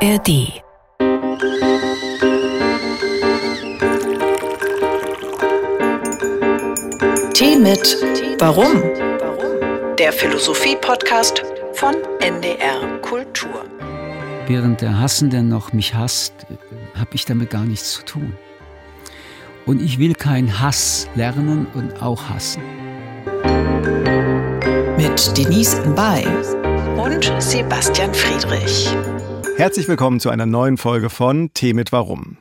ARD Tee mit Warum? Der Philosophie-Podcast von NDR Kultur. Während der Hassende noch mich hasst, habe ich damit gar nichts zu tun. Und ich will keinen Hass lernen und auch hassen. Mit Denise Mbay und Sebastian Friedrich. Herzlich willkommen zu einer neuen Folge von Tee mit Warum.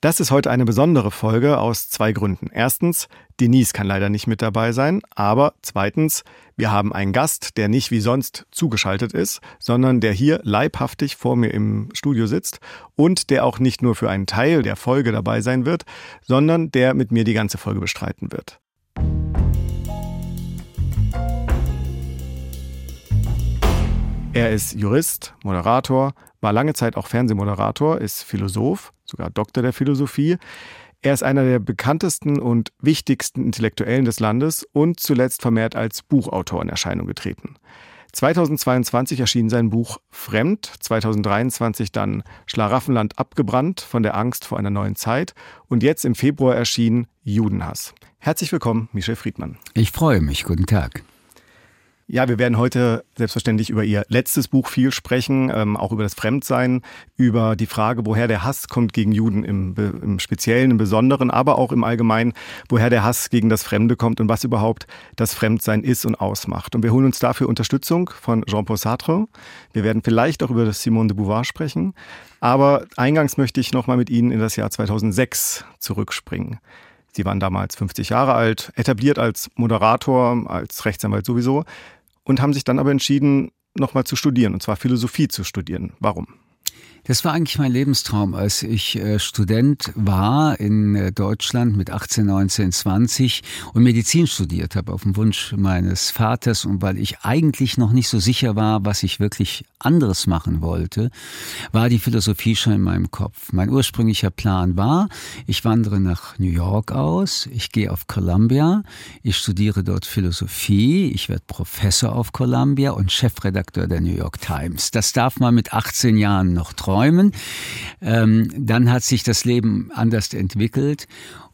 Das ist heute eine besondere Folge aus zwei Gründen. Erstens, Denise kann leider nicht mit dabei sein, aber zweitens, wir haben einen Gast, der nicht wie sonst zugeschaltet ist, sondern der hier leibhaftig vor mir im Studio sitzt und der auch nicht nur für einen Teil der Folge dabei sein wird, sondern der mit mir die ganze Folge bestreiten wird. Er ist Jurist, Moderator, war lange Zeit auch Fernsehmoderator, ist Philosoph, sogar Doktor der Philosophie. Er ist einer der bekanntesten und wichtigsten Intellektuellen des Landes und zuletzt vermehrt als Buchautor in Erscheinung getreten. 2022 erschien sein Buch Fremd, 2023 dann Schlaraffenland abgebrannt von der Angst vor einer neuen Zeit und jetzt im Februar erschien Judenhass. Herzlich willkommen, Michel Friedmann. Ich freue mich. Guten Tag. Ja, wir werden heute selbstverständlich über Ihr letztes Buch viel sprechen, ähm, auch über das Fremdsein, über die Frage, woher der Hass kommt gegen Juden im, im Speziellen, im Besonderen, aber auch im Allgemeinen, woher der Hass gegen das Fremde kommt und was überhaupt das Fremdsein ist und ausmacht. Und wir holen uns dafür Unterstützung von Jean-Paul Sartre. Wir werden vielleicht auch über das Simone de Beauvoir sprechen. Aber eingangs möchte ich nochmal mit Ihnen in das Jahr 2006 zurückspringen. Sie waren damals 50 Jahre alt, etabliert als Moderator, als Rechtsanwalt sowieso und haben sich dann aber entschieden, nochmal zu studieren, und zwar Philosophie zu studieren. Warum? Das war eigentlich mein Lebenstraum, als ich äh, Student war in äh, Deutschland mit 18, 19, 20 und Medizin studiert habe auf dem Wunsch meines Vaters und weil ich eigentlich noch nicht so sicher war, was ich wirklich anderes machen wollte, war die Philosophie schon in meinem Kopf. Mein ursprünglicher Plan war, ich wandere nach New York aus, ich gehe auf Columbia, ich studiere dort Philosophie, ich werde Professor auf Columbia und Chefredakteur der New York Times. Das darf man mit 18 Jahren noch träumen träumen. Ähm, dann hat sich das Leben anders entwickelt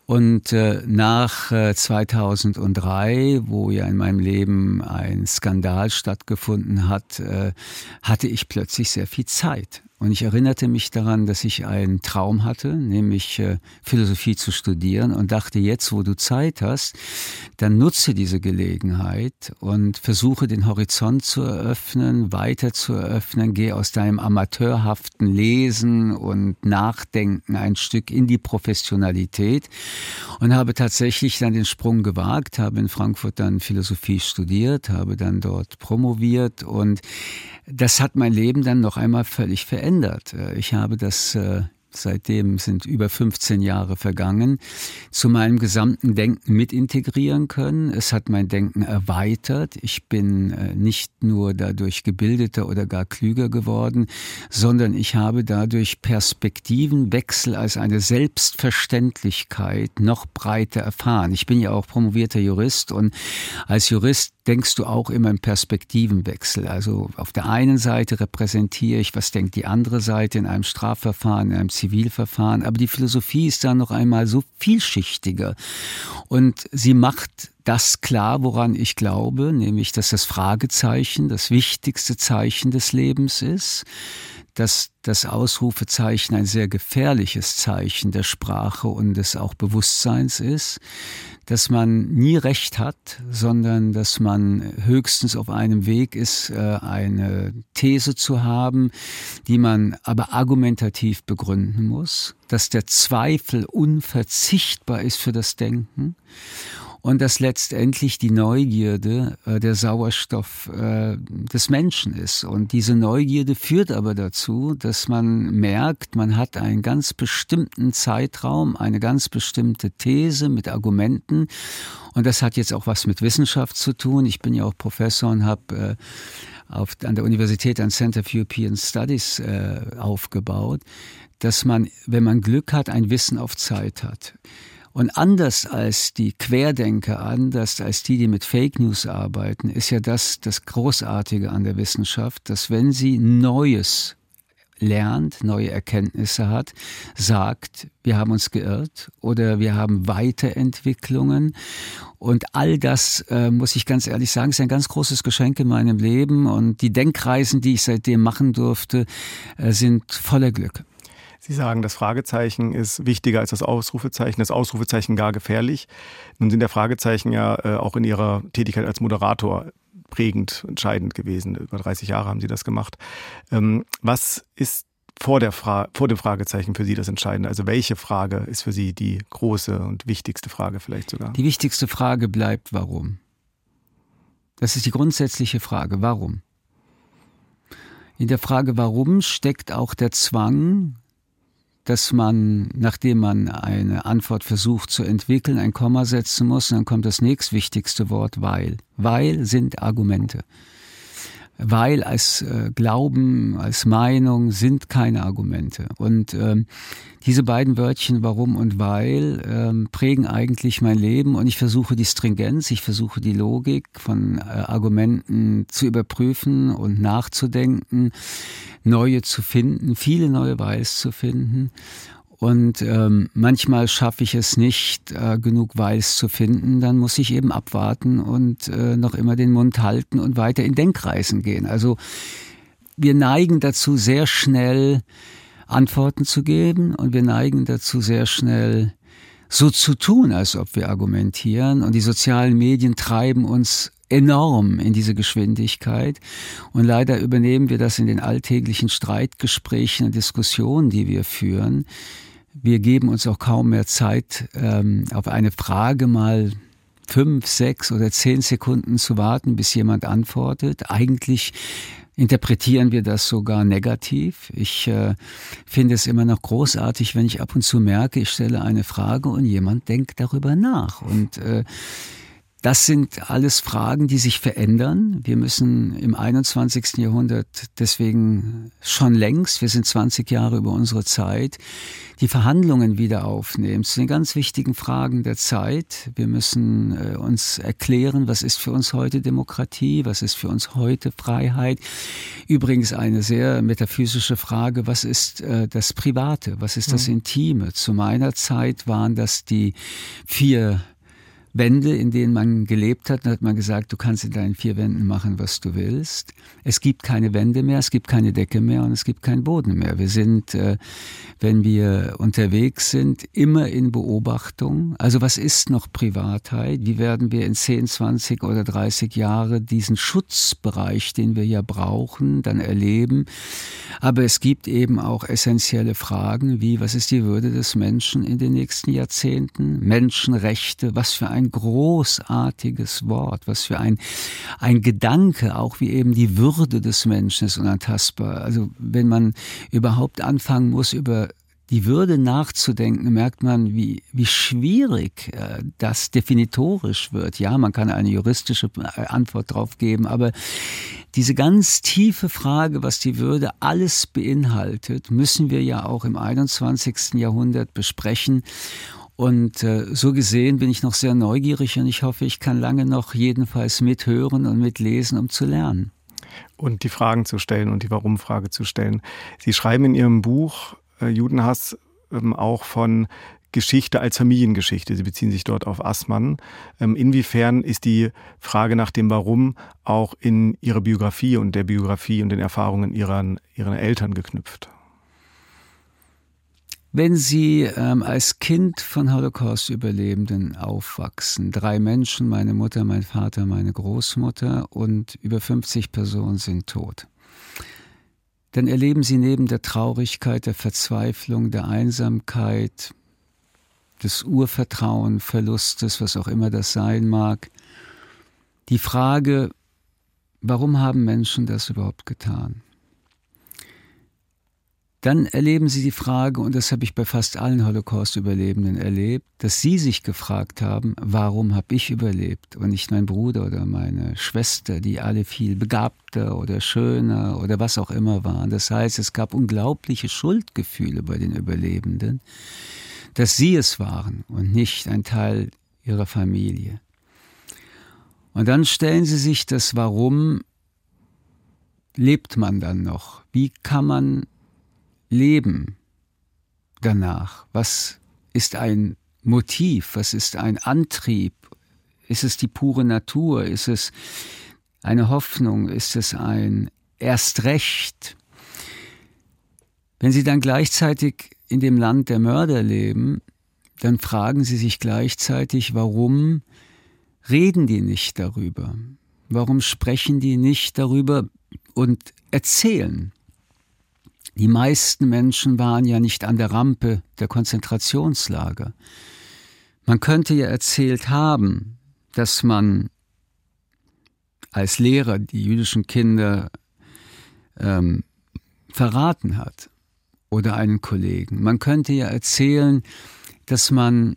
und äh, nach äh, 2003, wo ja in meinem Leben ein Skandal stattgefunden hat, äh, hatte ich plötzlich sehr viel Zeit. Und ich erinnerte mich daran, dass ich einen Traum hatte, nämlich äh, Philosophie zu studieren und dachte, jetzt, wo du Zeit hast, dann nutze diese Gelegenheit und versuche den Horizont zu eröffnen, weiter zu eröffnen, geh aus deinem amateurhaften Lesen und Nachdenken ein Stück in die Professionalität und habe tatsächlich dann den Sprung gewagt, habe in Frankfurt dann Philosophie studiert, habe dann dort promoviert und das hat mein Leben dann noch einmal völlig verändert. Äh, ich habe das äh, seitdem sind über 15 Jahre vergangen, zu meinem gesamten Denken mit integrieren können. Es hat mein Denken erweitert. Ich bin äh, nicht nur dadurch gebildeter oder gar klüger geworden, sondern ich habe dadurch Perspektivenwechsel als eine Selbstverständlichkeit noch breiter erfahren. Ich bin ja auch promovierter Jurist und als Jurist denkst du auch immer im Perspektivenwechsel. Also auf der einen Seite repräsentiere ich, was denkt die andere Seite in einem Strafverfahren, in einem Zivilverfahren. Aber die Philosophie ist da noch einmal so vielschichtiger. Und sie macht das klar, woran ich glaube, nämlich, dass das Fragezeichen das wichtigste Zeichen des Lebens ist dass das Ausrufezeichen ein sehr gefährliches Zeichen der Sprache und des auch Bewusstseins ist, dass man nie recht hat, sondern dass man höchstens auf einem Weg ist, äh, eine These zu haben, die man aber argumentativ begründen muss, dass der Zweifel unverzichtbar ist für das Denken und dass letztendlich die Neugierde äh, der Sauerstoff äh, des Menschen ist. Und diese Neugierde führt aber dazu, dass man merkt, man hat einen ganz bestimmten Zeitraum, eine ganz bestimmte These mit Argumenten. Und das hat jetzt auch was mit Wissenschaft zu tun. Ich bin ja auch Professor und habe äh, auf, an der Universität ein Center for European Studies äh, aufgebaut, dass man, wenn man Glück hat, ein Wissen auf Zeit hat. Und anders als die Querdenker, anders als die, die mit Fake News arbeiten, ist ja das das Großartige an der Wissenschaft, dass wenn sie Neues lernt, neue Erkenntnisse hat, sagt, wir haben uns geirrt oder wir haben Weiterentwicklungen. Und all das, äh, muss ich ganz ehrlich sagen, ist ein ganz großes Geschenk in meinem Leben. Und die Denkreisen, die ich seitdem machen durfte, äh, sind voller Glück. Sie sagen, das Fragezeichen ist wichtiger als das Ausrufezeichen, das Ausrufezeichen gar gefährlich. Nun sind der Fragezeichen ja äh, auch in Ihrer Tätigkeit als Moderator prägend, entscheidend gewesen. Über 30 Jahre haben Sie das gemacht. Ähm, was ist vor, der vor dem Fragezeichen für Sie das Entscheidende? Also welche Frage ist für Sie die große und wichtigste Frage vielleicht sogar? Die wichtigste Frage bleibt, warum? Das ist die grundsätzliche Frage, warum? In der Frage, warum steckt auch der Zwang, dass man, nachdem man eine Antwort versucht zu entwickeln, ein Komma setzen muss, und dann kommt das nächstwichtigste Wort, weil. Weil sind Argumente. Weil als äh, Glauben, als Meinung sind keine Argumente. Und ähm, diese beiden Wörtchen warum und weil ähm, prägen eigentlich mein Leben und ich versuche die Stringenz, ich versuche die Logik von äh, Argumenten zu überprüfen und nachzudenken, neue zu finden, viele neue Weils zu finden. Und ähm, manchmal schaffe ich es nicht, äh, genug Weiß zu finden. Dann muss ich eben abwarten und äh, noch immer den Mund halten und weiter in Denkreisen gehen. Also wir neigen dazu, sehr schnell Antworten zu geben und wir neigen dazu sehr schnell so zu tun, als ob wir argumentieren und die sozialen Medien treiben uns enorm in diese Geschwindigkeit und leider übernehmen wir das in den alltäglichen Streitgesprächen und Diskussionen, die wir führen. Wir geben uns auch kaum mehr Zeit, ähm, auf eine Frage mal fünf, sechs oder zehn Sekunden zu warten, bis jemand antwortet. Eigentlich interpretieren wir das sogar negativ. Ich äh, finde es immer noch großartig, wenn ich ab und zu merke, ich stelle eine Frage und jemand denkt darüber nach. Und äh, das sind alles Fragen, die sich verändern. Wir müssen im 21. Jahrhundert deswegen schon längst, wir sind 20 Jahre über unsere Zeit, die Verhandlungen wieder aufnehmen zu den ganz wichtigen Fragen der Zeit. Wir müssen äh, uns erklären, was ist für uns heute Demokratie, was ist für uns heute Freiheit. Übrigens eine sehr metaphysische Frage, was ist äh, das Private, was ist das mhm. Intime? Zu meiner Zeit waren das die vier Wände, in denen man gelebt hat. Da hat man gesagt, du kannst in deinen vier Wänden machen, was du willst. Es gibt keine Wände mehr, es gibt keine Decke mehr und es gibt keinen Boden mehr. Wir sind, äh, wenn wir unterwegs sind, immer in Beobachtung. Also was ist noch Privatheit? Wie werden wir in 10, 20 oder 30 Jahre diesen Schutzbereich, den wir ja brauchen, dann erleben? Aber es gibt eben auch essentielle Fragen wie, was ist die Würde des Menschen in den nächsten Jahrzehnten? Menschenrechte, was für ein großartiges Wort, was für ein, ein Gedanke, auch wie eben die Würde des Menschen ist unantastbar. Also wenn man überhaupt anfangen muss, über die Würde nachzudenken, merkt man, wie, wie schwierig äh, das definitorisch wird. Ja, man kann eine juristische äh, Antwort drauf geben, aber diese ganz tiefe Frage, was die Würde alles beinhaltet, müssen wir ja auch im 21. Jahrhundert besprechen. Und äh, so gesehen bin ich noch sehr neugierig und ich hoffe, ich kann lange noch jedenfalls mithören und mitlesen, um zu lernen. Und die Fragen zu stellen und die Warum-Frage zu stellen. Sie schreiben in Ihrem Buch Judenhass ähm, auch von Geschichte als Familiengeschichte. Sie beziehen sich dort auf Assmann. Ähm, inwiefern ist die Frage nach dem Warum auch in Ihre Biografie und der Biografie und den Erfahrungen Ihrer, Ihrer Eltern geknüpft? Wenn Sie ähm, als Kind von Holocaust-Überlebenden aufwachsen, drei Menschen, meine Mutter, mein Vater, meine Großmutter und über 50 Personen sind tot, dann erleben Sie neben der Traurigkeit, der Verzweiflung, der Einsamkeit, des Urvertrauen, Verlustes, was auch immer das sein mag, die Frage, warum haben Menschen das überhaupt getan? Dann erleben sie die Frage, und das habe ich bei fast allen Holocaust-Überlebenden erlebt, dass sie sich gefragt haben, warum habe ich überlebt und nicht mein Bruder oder meine Schwester, die alle viel begabter oder schöner oder was auch immer waren. Das heißt, es gab unglaubliche Schuldgefühle bei den Überlebenden, dass sie es waren und nicht ein Teil ihrer Familie. Und dann stellen sie sich das, warum lebt man dann noch? Wie kann man Leben danach? Was ist ein Motiv? Was ist ein Antrieb? Ist es die pure Natur? Ist es eine Hoffnung? Ist es ein Erstrecht? Wenn Sie dann gleichzeitig in dem Land der Mörder leben, dann fragen Sie sich gleichzeitig, warum reden die nicht darüber? Warum sprechen die nicht darüber und erzählen? Die meisten Menschen waren ja nicht an der Rampe der Konzentrationslager. Man könnte ja erzählt haben, dass man als Lehrer die jüdischen Kinder ähm, verraten hat oder einen Kollegen. Man könnte ja erzählen, dass man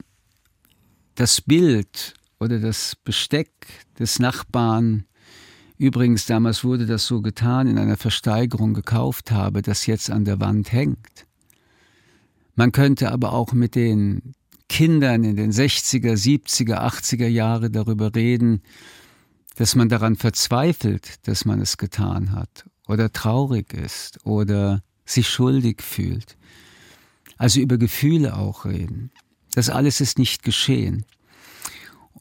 das Bild oder das Besteck des Nachbarn, übrigens damals wurde das so getan, in einer Versteigerung gekauft habe, das jetzt an der Wand hängt. Man könnte aber auch mit den Kindern in den 60er, 70er, 80er Jahre darüber reden, dass man daran verzweifelt, dass man es getan hat oder traurig ist oder sich schuldig fühlt. Also über Gefühle auch reden. Das alles ist nicht geschehen.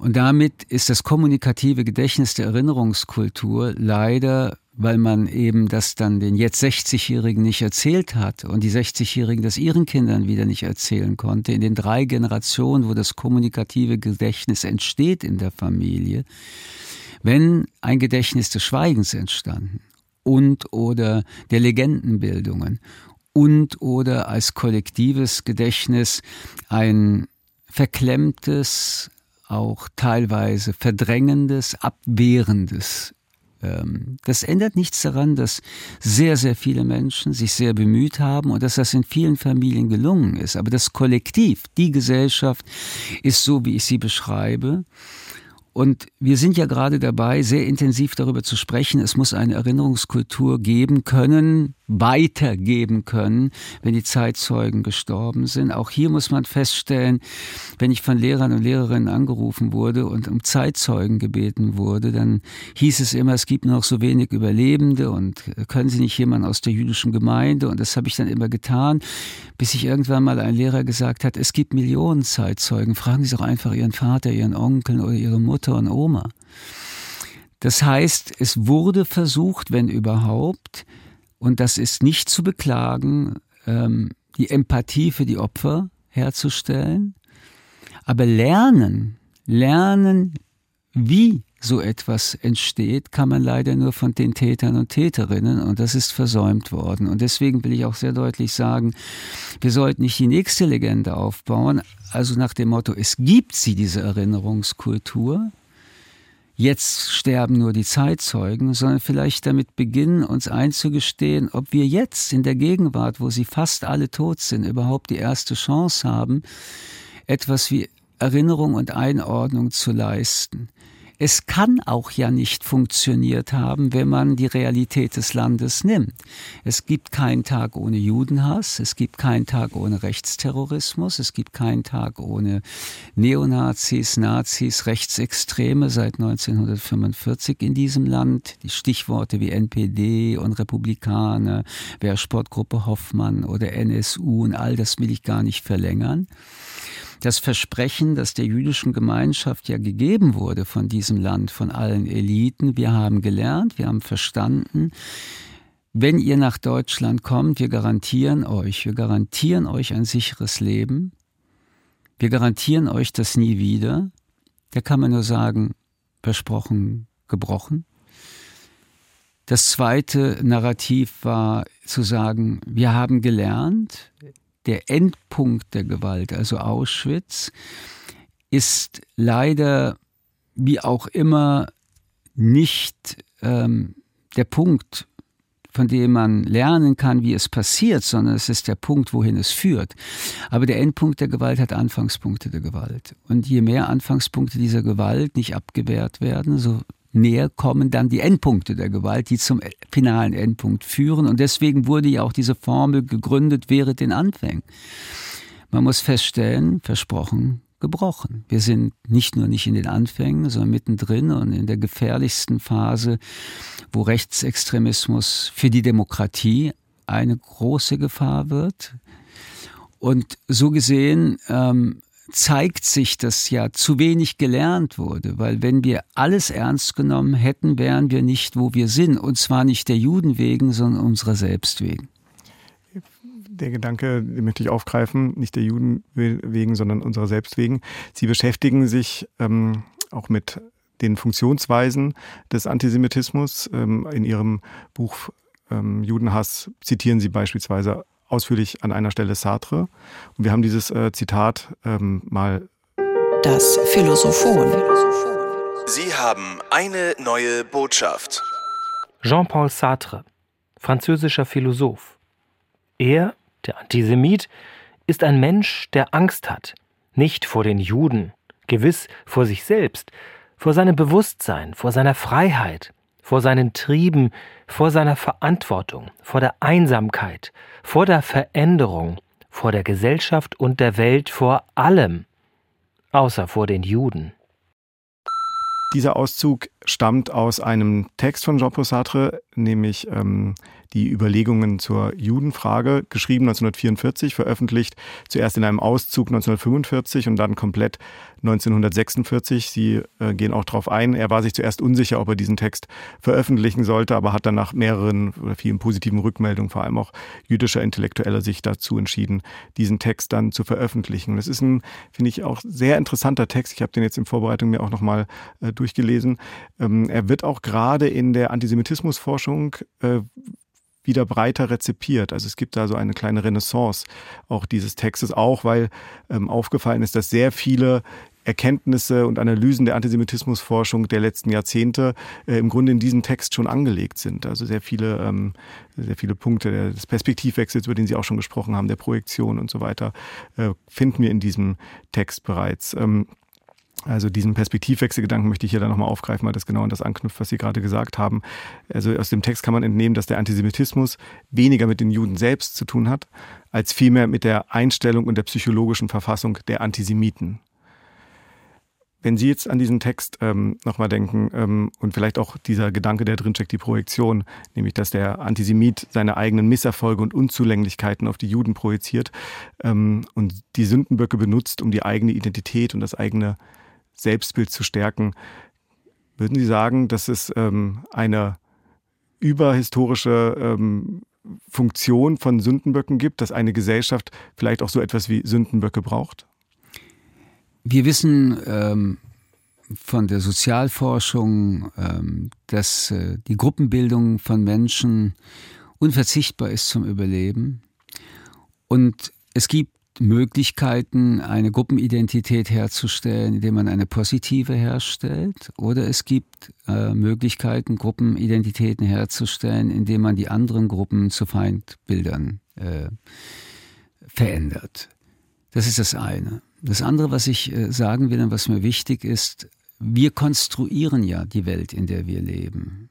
Und damit ist das kommunikative Gedächtnis der Erinnerungskultur leider weil man eben das dann den jetzt 60-Jährigen nicht erzählt hat und die 60-Jährigen das ihren Kindern wieder nicht erzählen konnte, in den drei Generationen, wo das kommunikative Gedächtnis entsteht in der Familie, wenn ein Gedächtnis des Schweigens entstanden und oder der Legendenbildungen und oder als kollektives Gedächtnis ein verklemmtes, auch teilweise verdrängendes, abwehrendes ähm, das ändert nichts daran, dass sehr, sehr viele Menschen sich sehr bemüht haben und dass das in vielen Familien gelungen ist. Aber das Kollektiv, die Gesellschaft ist so, wie ich sie beschreibe. Und wir sind ja gerade dabei, sehr intensiv darüber zu sprechen. Es muss eine Erinnerungskultur geben können, weitergeben können, wenn die Zeitzeugen gestorben sind. Auch hier muss man feststellen, wenn ich von Lehrern und Lehrerinnen angerufen wurde und um Zeitzeugen gebeten wurde, dann hieß es immer, es gibt noch so wenig Überlebende und können Sie nicht jemanden aus der jüdischen Gemeinde? Und das habe ich dann immer getan, bis ich irgendwann mal ein Lehrer gesagt hat, es gibt Millionen Zeitzeugen. Fragen Sie doch einfach Ihren Vater, Ihren Onkel oder Ihre Mutter und Oma. Das heißt, es wurde versucht, wenn überhaupt, und das ist nicht zu beklagen, ähm, die Empathie für die Opfer herzustellen. Aber lernen, lernen, wie so etwas entsteht, kann man leider nur von den Tätern und Täterinnen und das ist versäumt worden. Und deswegen will ich auch sehr deutlich sagen, wir sollten nicht die nächste Legende aufbauen, also nach dem Motto, es gibt sie, diese Erinnerungskultur, jetzt sterben nur die Zeitzeugen, sondern vielleicht damit beginnen, uns einzugestehen, ob wir jetzt in der Gegenwart, wo sie fast alle tot sind, überhaupt die erste Chance haben, etwas wie Erinnerung und Einordnung zu leisten. Es kann auch ja nicht funktioniert haben, wenn man die Realität des Landes nimmt. Es gibt keinen Tag ohne Judenhass, es gibt keinen Tag ohne Rechtsterrorismus, es gibt keinen Tag ohne Neonazis, Nazis, Rechtsextreme seit 1945 in diesem Land. Die Stichworte wie NPD und Republikaner, Wehrsportgruppe Hoffmann oder NSU und all das will ich gar nicht verlängern das Versprechen, das der jüdischen Gemeinschaft ja gegeben wurde von diesem Land, von allen Eliten. Wir haben gelernt, wir haben verstanden, wenn ihr nach Deutschland kommt, wir garantieren euch, wir garantieren euch ein sicheres Leben, wir garantieren euch das nie wieder. Da kann man nur sagen, versprochen, gebrochen. Das zweite Narrativ war zu sagen, wir haben gelernt, der Endpunkt der Gewalt, also Auschwitz, ist leider wie auch immer nicht ähm, der Punkt, von dem man lernen kann, wie es passiert, sondern es ist der Punkt, wohin es führt. Aber der Endpunkt der Gewalt hat Anfangspunkte der Gewalt. Und je mehr Anfangspunkte dieser Gewalt nicht abgewehrt werden, so näher kommen dann die Endpunkte der Gewalt, die zum finalen Endpunkt führen. Und deswegen wurde ja auch diese Formel gegründet, wäre den Anfängen. Man muss feststellen, versprochen, gebrochen. Wir sind nicht nur nicht in den Anfängen, sondern mittendrin und in der gefährlichsten Phase, wo Rechtsextremismus für die Demokratie eine große Gefahr wird. Und so gesehen ähm, zeigt sich, dass ja zu wenig gelernt wurde, weil wenn wir alles ernst genommen hätten, wären wir nicht, wo wir sind. Und zwar nicht der Juden wegen, sondern unserer selbst wegen. Der Gedanke, den möchte ich aufgreifen, nicht der Juden wegen, sondern unserer selbst wegen. Sie beschäftigen sich ähm, auch mit den Funktionsweisen des Antisemitismus. Ähm, in Ihrem Buch ähm, Judenhass zitieren Sie beispielsweise ausführlich an einer Stelle Sartre. Und wir haben dieses äh, Zitat ähm, mal. Das Philosophon. Sie haben eine neue Botschaft. Jean-Paul Sartre, französischer Philosoph. Er, der Antisemit, ist ein Mensch, der Angst hat. Nicht vor den Juden, gewiss vor sich selbst, vor seinem Bewusstsein, vor seiner Freiheit, vor seinen Trieben, vor seiner Verantwortung, vor der Einsamkeit, vor der Veränderung, vor der Gesellschaft und der Welt, vor allem, außer vor den Juden. Dieser Auszug stammt aus einem Text von Jean-Paul Sartre, nämlich ähm, die Überlegungen zur Judenfrage, geschrieben 1944, veröffentlicht zuerst in einem Auszug 1945 und dann komplett 1946. Sie äh, gehen auch darauf ein. Er war sich zuerst unsicher, ob er diesen Text veröffentlichen sollte, aber hat dann nach mehreren oder vielen positiven Rückmeldungen, vor allem auch jüdischer Intellektueller, sich dazu entschieden, diesen Text dann zu veröffentlichen. Es ist ein, finde ich, auch sehr interessanter Text. Ich habe den jetzt in Vorbereitung mir auch nochmal äh, durchgelesen. Ähm, er wird auch gerade in der Antisemitismusforschung äh, wieder breiter rezipiert. Also es gibt da so eine kleine Renaissance auch dieses Textes, auch weil ähm, aufgefallen ist, dass sehr viele Erkenntnisse und Analysen der Antisemitismusforschung der letzten Jahrzehnte äh, im Grunde in diesen Text schon angelegt sind. Also sehr viele, ähm, sehr viele Punkte des Perspektivwechsels, über den Sie auch schon gesprochen haben, der Projektion und so weiter, äh, finden wir in diesem Text bereits. Ähm, also diesen Perspektivwechselgedanken möchte ich hier dann nochmal aufgreifen, weil das genau an das anknüpft, was Sie gerade gesagt haben. Also aus dem Text kann man entnehmen, dass der Antisemitismus weniger mit den Juden selbst zu tun hat, als vielmehr mit der Einstellung und der psychologischen Verfassung der Antisemiten. Wenn Sie jetzt an diesen Text ähm, nochmal denken ähm, und vielleicht auch dieser Gedanke, der drinsteckt, die Projektion, nämlich dass der Antisemit seine eigenen Misserfolge und Unzulänglichkeiten auf die Juden projiziert ähm, und die Sündenböcke benutzt, um die eigene Identität und das eigene Selbstbild zu stärken. Würden Sie sagen, dass es ähm, eine überhistorische ähm, Funktion von Sündenböcken gibt, dass eine Gesellschaft vielleicht auch so etwas wie Sündenböcke braucht? Wir wissen ähm, von der Sozialforschung, ähm, dass äh, die Gruppenbildung von Menschen unverzichtbar ist zum Überleben. Und es gibt Möglichkeiten, eine Gruppenidentität herzustellen, indem man eine positive herstellt. Oder es gibt äh, Möglichkeiten, Gruppenidentitäten herzustellen, indem man die anderen Gruppen zu Feindbildern äh, verändert. Das ist das eine. Das andere, was ich äh, sagen will und was mir wichtig ist, wir konstruieren ja die Welt, in der wir leben.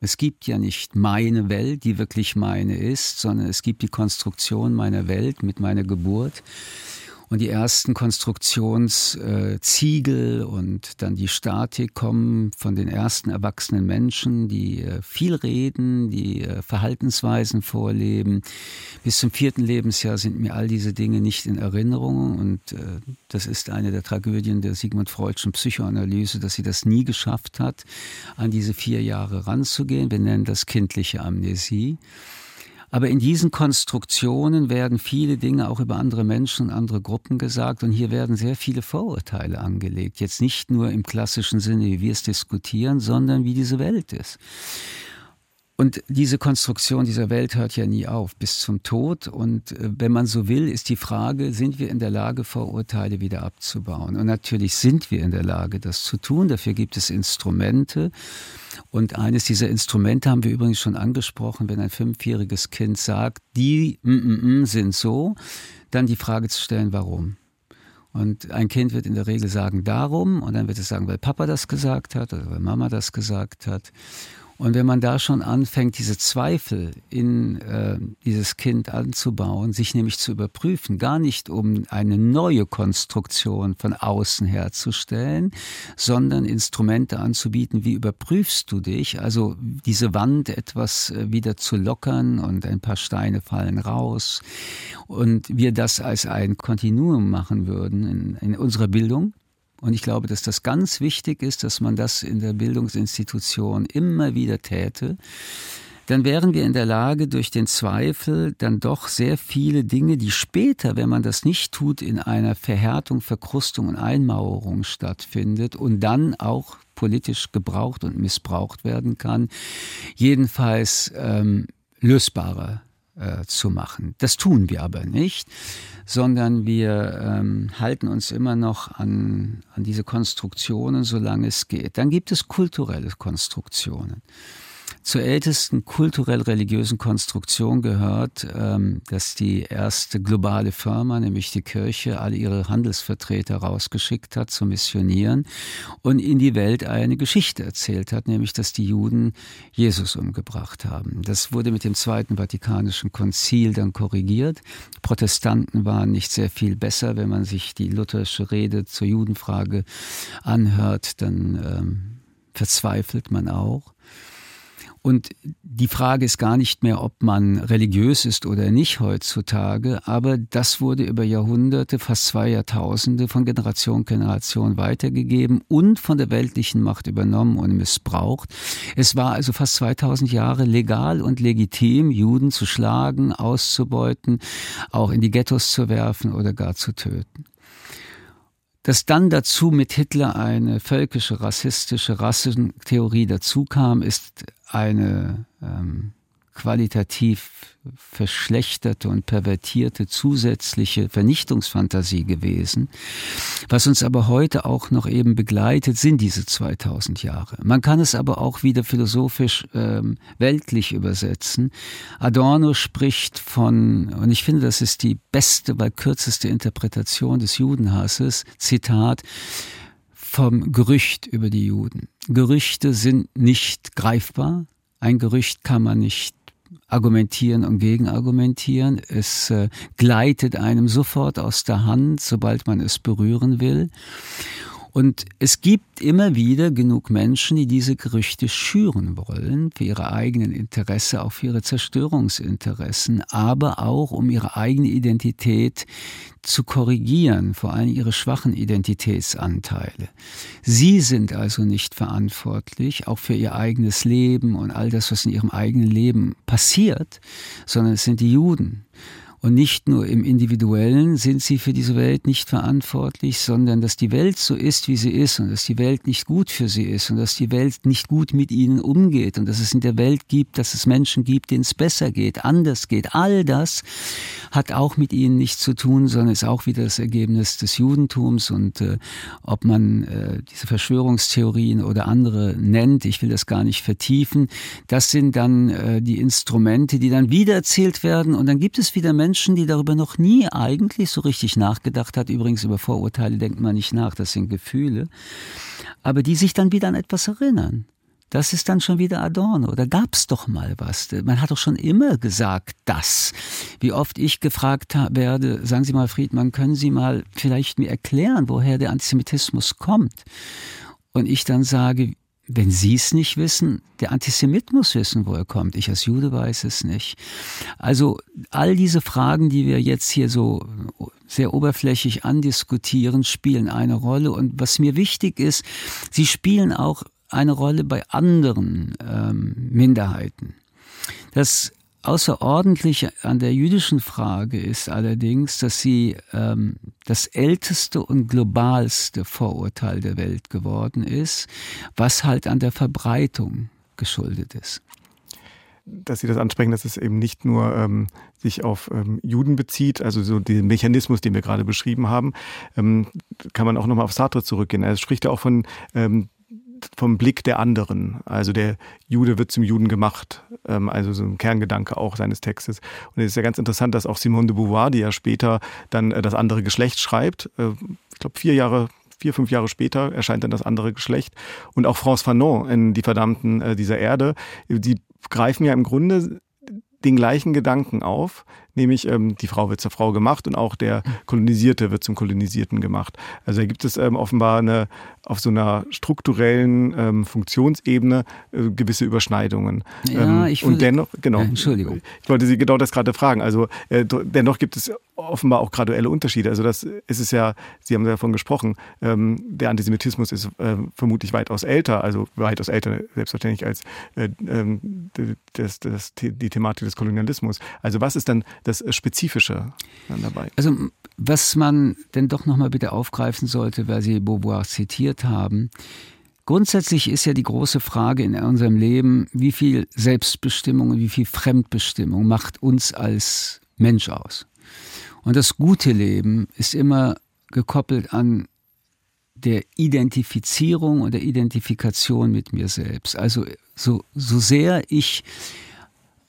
Es gibt ja nicht meine Welt, die wirklich meine ist, sondern es gibt die Konstruktion meiner Welt mit meiner Geburt und die ersten Konstruktionsziegel und dann die Statik kommen von den ersten erwachsenen Menschen, die äh, viel reden, die äh, Verhaltensweisen vorleben. Bis zum vierten Lebensjahr sind mir all diese Dinge nicht in Erinnerung und äh, das ist eine der Tragödien der Sigmund Freudschen Psychoanalyse, dass sie das nie geschafft hat, an diese vier Jahre ranzugehen. Wir nennen das kindliche Amnesie. Aber in diesen Konstruktionen werden viele Dinge auch über andere Menschen und andere Gruppen gesagt und hier werden sehr viele Vorurteile angelegt. Jetzt nicht nur im klassischen Sinne, wie wir es diskutieren, sondern wie diese Welt ist. Und diese Konstruktion dieser Welt hört ja nie auf, bis zum Tod. Und äh, wenn man so will, ist die Frage, sind wir in der Lage, Vorurteile wieder abzubauen? Und natürlich sind wir in der Lage, das zu tun. Dafür gibt es Instrumente. Und eines dieser Instrumente haben wir übrigens schon angesprochen, wenn ein fünfjähriges Kind sagt, die mm, mm, mm sind so, dann die Frage zu stellen, warum? Und ein Kind wird in der Regel sagen, darum, und dann wird es sagen, weil Papa das gesagt hat oder weil Mama das gesagt hat. Und wenn man da schon anfängt, diese Zweifel in äh, dieses Kind anzubauen, sich nämlich zu überprüfen, gar nicht um eine neue Konstruktion von außen herzustellen, sondern Instrumente anzubieten, wie überprüfst du dich, also diese Wand etwas äh, wieder zu lockern und ein paar Steine fallen raus. Und wir das als ein Kontinuum machen würden in, in unserer Bildung, und ich glaube, dass das ganz wichtig ist, dass man das in der Bildungsinstitution immer wieder täte. Dann wären wir in der Lage, durch den Zweifel dann doch sehr viele Dinge, die später, wenn man das nicht tut, in einer Verhärtung, Verkrustung und Einmauerung stattfindet und dann auch politisch gebraucht und missbraucht werden kann, jedenfalls ähm, lösbarer äh, zu machen. Das tun wir aber nicht, sondern wir ähm, halten uns immer noch an, an diese Konstruktionen, solange es geht. Dann gibt es kulturelle Konstruktionen zur ältesten kulturell-religiösen Konstruktion gehört, ähm, dass die erste globale Firma, nämlich die Kirche, alle ihre Handelsvertreter rausgeschickt hat zu missionieren und in die Welt eine Geschichte erzählt hat, nämlich dass die Juden Jesus umgebracht haben. Das wurde mit dem Zweiten Vatikanischen Konzil dann korrigiert. Protestanten waren nicht sehr viel besser, wenn man sich die lutherische Rede zur Judenfrage anhört, dann ähm, verzweifelt man auch. Und die Frage ist gar nicht mehr, ob man religiös ist oder nicht heutzutage, aber das wurde über Jahrhunderte, fast zwei Jahrtausende von Generation zu Generation weitergegeben und von der weltlichen Macht übernommen und missbraucht. Es war also fast 2000 Jahre legal und legitim, Juden zu schlagen, auszubeuten, auch in die Ghettos zu werfen oder gar zu töten. Dass dann dazu mit Hitler eine völkische, rassistische Rassentheorie dazukam, ist eine ähm, qualitativ verschlechterte und pervertierte zusätzliche Vernichtungsfantasie gewesen. Was uns aber heute auch noch eben begleitet, sind diese 2000 Jahre. Man kann es aber auch wieder philosophisch ähm, weltlich übersetzen. Adorno spricht von, und ich finde, das ist die beste, weil kürzeste Interpretation des Judenhasses, Zitat, vom Gerücht über die Juden. Gerüchte sind nicht greifbar, ein Gerücht kann man nicht argumentieren und gegenargumentieren. Es äh, gleitet einem sofort aus der Hand, sobald man es berühren will. Und es gibt immer wieder genug Menschen, die diese Gerüchte schüren wollen, für ihre eigenen Interesse, auch für ihre Zerstörungsinteressen, aber auch um ihre eigene Identität zu korrigieren, vor allem ihre schwachen Identitätsanteile. Sie sind also nicht verantwortlich, auch für ihr eigenes Leben und all das, was in ihrem eigenen Leben passiert, sondern es sind die Juden. Und nicht nur im Individuellen sind sie für diese Welt nicht verantwortlich, sondern dass die Welt so ist, wie sie ist und dass die Welt nicht gut für sie ist und dass die Welt nicht gut mit ihnen umgeht und dass es in der Welt gibt, dass es Menschen gibt, denen es besser geht, anders geht. All das hat auch mit ihnen nichts zu tun, sondern ist auch wieder das Ergebnis des Judentums und äh, ob man äh, diese Verschwörungstheorien oder andere nennt, ich will das gar nicht vertiefen, das sind dann äh, die Instrumente, die dann wieder erzählt werden und dann gibt es wieder Menschen, Menschen, die darüber noch nie eigentlich so richtig nachgedacht hat. Übrigens über Vorurteile denkt man nicht nach, das sind Gefühle. Aber die sich dann wieder an etwas erinnern. Das ist dann schon wieder Adorno. Da gab's doch mal was. Man hat doch schon immer gesagt, das. Wie oft ich gefragt werde, sagen Sie mal, Friedmann, können Sie mal vielleicht mir erklären, woher der Antisemitismus kommt? Und ich dann sage, wenn Sie es nicht wissen, der Antisemit muss wissen, wo er kommt. Ich als Jude weiß es nicht. Also all diese Fragen, die wir jetzt hier so sehr oberflächlich andiskutieren, spielen eine Rolle. Und was mir wichtig ist, sie spielen auch eine Rolle bei anderen ähm, Minderheiten. Das Außerordentliche an der jüdischen Frage ist allerdings, dass sie ähm, das älteste und globalste Vorurteil der Welt geworden ist, was halt an der Verbreitung geschuldet ist dass Sie das ansprechen, dass es eben nicht nur ähm, sich auf ähm, Juden bezieht, also so den Mechanismus, den wir gerade beschrieben haben, ähm, kann man auch nochmal auf Sartre zurückgehen. Er spricht ja auch von ähm, vom Blick der anderen. Also der Jude wird zum Juden gemacht. Ähm, also so ein Kerngedanke auch seines Textes. Und es ist ja ganz interessant, dass auch Simone de Beauvoir, die ja später dann äh, das andere Geschlecht schreibt, äh, ich glaube vier Jahre vier, fünf Jahre später erscheint dann das andere Geschlecht. Und auch France Fanon in Die Verdammten äh, dieser Erde, die greifen ja im Grunde den gleichen Gedanken auf, nämlich ähm, die Frau wird zur Frau gemacht und auch der Kolonisierte wird zum Kolonisierten gemacht. Also da gibt es ähm, offenbar eine, auf so einer strukturellen ähm, Funktionsebene äh, gewisse Überschneidungen. Ja, ähm, ich und dennoch, genau. Entschuldigung. Ich wollte Sie genau das gerade fragen. Also äh, dennoch gibt es offenbar auch graduelle Unterschiede. Also das ist es ja, Sie haben davon gesprochen, ähm, der Antisemitismus ist äh, vermutlich weitaus älter, also weitaus älter selbstverständlich als äh, ähm, das, das, die Thematik des Kolonialismus. Also was ist dann das Spezifische dann dabei? Also was man denn doch nochmal bitte aufgreifen sollte, weil Sie Beauvoir zitiert haben, Grundsätzlich ist ja die große Frage in unserem Leben, wie viel Selbstbestimmung und wie viel Fremdbestimmung macht uns als Mensch aus? Und das gute Leben ist immer gekoppelt an der Identifizierung und der Identifikation mit mir selbst. Also so, so sehr ich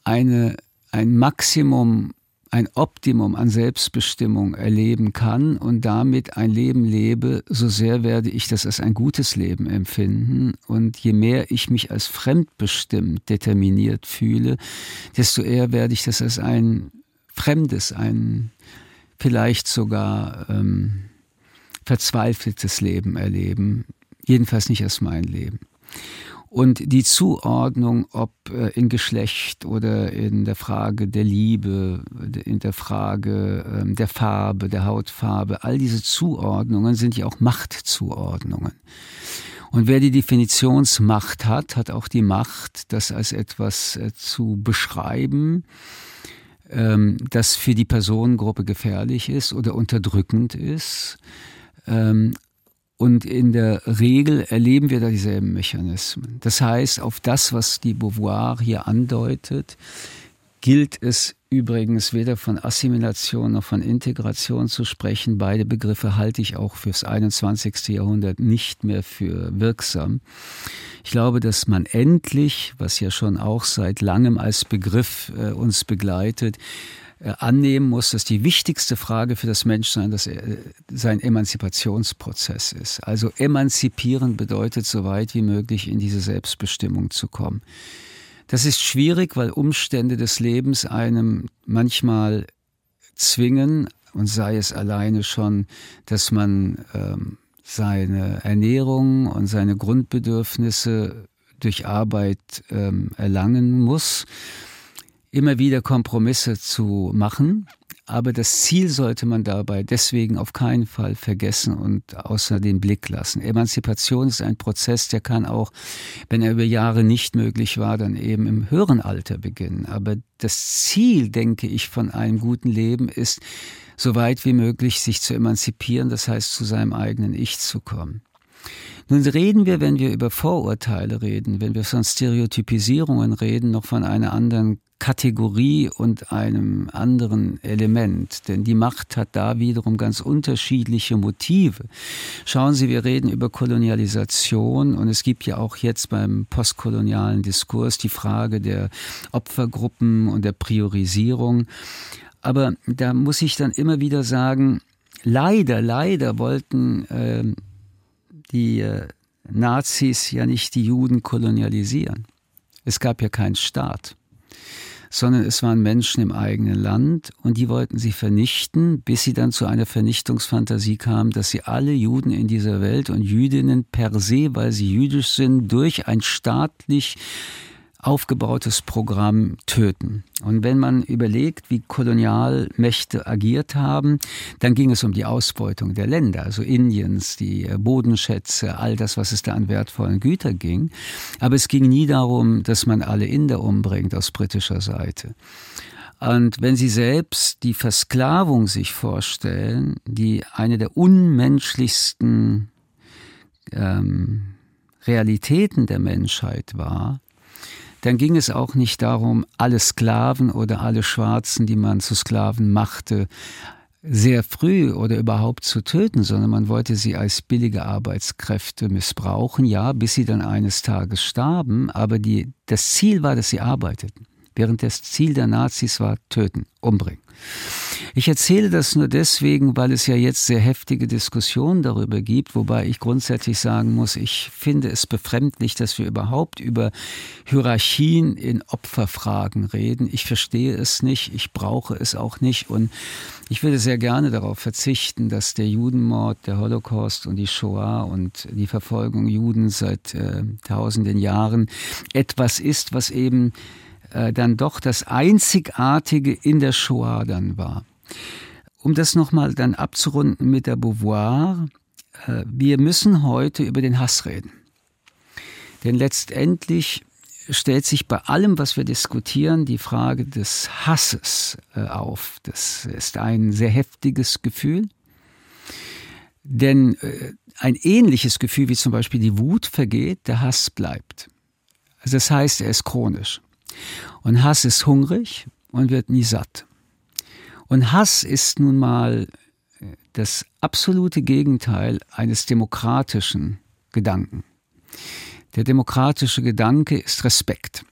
eine, ein Maximum, ein Optimum an Selbstbestimmung erleben kann und damit ein Leben lebe, so sehr werde ich das als ein gutes Leben empfinden. Und je mehr ich mich als fremdbestimmt determiniert fühle, desto eher werde ich das als ein fremdes, ein vielleicht sogar ähm, verzweifeltes Leben erleben. Jedenfalls nicht als mein Leben. Und die Zuordnung, ob äh, in Geschlecht oder in der Frage der Liebe, in der Frage äh, der Farbe, der Hautfarbe, all diese Zuordnungen sind ja auch Machtzuordnungen. Und wer die Definitionsmacht hat, hat auch die Macht, das als etwas äh, zu beschreiben, ähm, das für die Personengruppe gefährlich ist oder unterdrückend ist. Ähm, und in der Regel erleben wir da dieselben Mechanismen. Das heißt, auf das, was die Beauvoir hier andeutet, gilt es übrigens weder von Assimilation noch von Integration zu sprechen. Beide Begriffe halte ich auch fürs 21. Jahrhundert nicht mehr für wirksam. Ich glaube, dass man endlich, was ja schon auch seit langem als Begriff äh, uns begleitet, äh, annehmen muss, dass die wichtigste Frage für das Menschsein dass er, sein Emanzipationsprozess ist. Also emanzipieren bedeutet, so weit wie möglich in diese Selbstbestimmung zu kommen. Das ist schwierig, weil Umstände des Lebens einem manchmal zwingen, und sei es alleine schon, dass man ähm, seine Ernährung und seine Grundbedürfnisse durch Arbeit ähm, erlangen muss, immer wieder Kompromisse zu machen. Aber das Ziel sollte man dabei deswegen auf keinen Fall vergessen und außer den Blick lassen. Emanzipation ist ein Prozess, der kann auch, wenn er über Jahre nicht möglich war, dann eben im höheren Alter beginnen. Aber das Ziel, denke ich, von einem guten Leben ist, so weit wie möglich sich zu emanzipieren, das heißt zu seinem eigenen Ich zu kommen. Nun reden wir, wenn wir über Vorurteile reden, wenn wir von Stereotypisierungen reden, noch von einer anderen Kategorie und einem anderen Element. Denn die Macht hat da wiederum ganz unterschiedliche Motive. Schauen Sie, wir reden über Kolonialisation und es gibt ja auch jetzt beim postkolonialen Diskurs die Frage der Opfergruppen und der Priorisierung. Aber da muss ich dann immer wieder sagen, leider, leider wollten äh, die äh, Nazis ja nicht die Juden kolonialisieren. Es gab ja keinen Staat sondern es waren Menschen im eigenen Land und die wollten sie vernichten, bis sie dann zu einer Vernichtungsfantasie kamen, dass sie alle Juden in dieser Welt und Jüdinnen per se, weil sie jüdisch sind, durch ein staatlich aufgebautes Programm töten. Und wenn man überlegt, wie Kolonialmächte agiert haben, dann ging es um die Ausbeutung der Länder, also Indiens, die äh, Bodenschätze, all das, was es da an wertvollen Gütern ging. Aber es ging nie darum, dass man alle Inder umbringt aus britischer Seite. Und wenn Sie selbst die Versklavung sich vorstellen, die eine der unmenschlichsten ähm, Realitäten der Menschheit war, dann ging es auch nicht darum, alle Sklaven oder alle Schwarzen, die man zu Sklaven machte, sehr früh oder überhaupt zu töten, sondern man wollte sie als billige Arbeitskräfte missbrauchen, ja, bis sie dann eines Tages starben, aber die, das Ziel war, dass sie arbeiteten, während das Ziel der Nazis war, töten, umbringen. Ich erzähle das nur deswegen, weil es ja jetzt sehr heftige Diskussionen darüber gibt, wobei ich grundsätzlich sagen muss, ich finde es befremdlich, dass wir überhaupt über Hierarchien in Opferfragen reden. Ich verstehe es nicht, ich brauche es auch nicht und ich würde sehr gerne darauf verzichten, dass der Judenmord, der Holocaust und die Shoah und die Verfolgung Juden seit äh, tausenden Jahren etwas ist, was eben äh, dann doch das Einzigartige in der Shoah dann war. Um das nochmal dann abzurunden mit der Beauvoir, äh, wir müssen heute über den Hass reden. Denn letztendlich stellt sich bei allem, was wir diskutieren, die Frage des Hasses äh, auf. Das ist ein sehr heftiges Gefühl. Denn äh, ein ähnliches Gefühl wie zum Beispiel die Wut vergeht, der Hass bleibt. Also das heißt, er ist chronisch. Und Hass ist hungrig und wird nie satt. Und Hass ist nun mal äh, das absolute Gegenteil eines demokratischen Gedanken. Der demokratische Gedanke ist Respekt.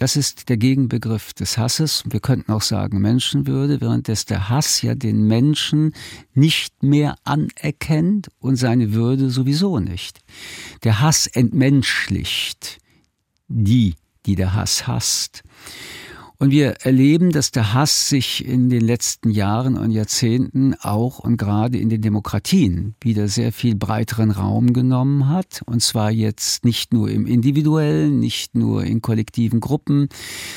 Das ist der Gegenbegriff des Hasses. Wir könnten auch sagen Menschenwürde, während es der Hass ja den Menschen nicht mehr anerkennt und seine Würde sowieso nicht. Der Hass entmenschlicht die, die der Hass hasst. Und wir erleben, dass der Hass sich in den letzten Jahren und Jahrzehnten auch und gerade in den Demokratien wieder sehr viel breiteren Raum genommen hat. Und zwar jetzt nicht nur im individuellen, nicht nur in kollektiven Gruppen,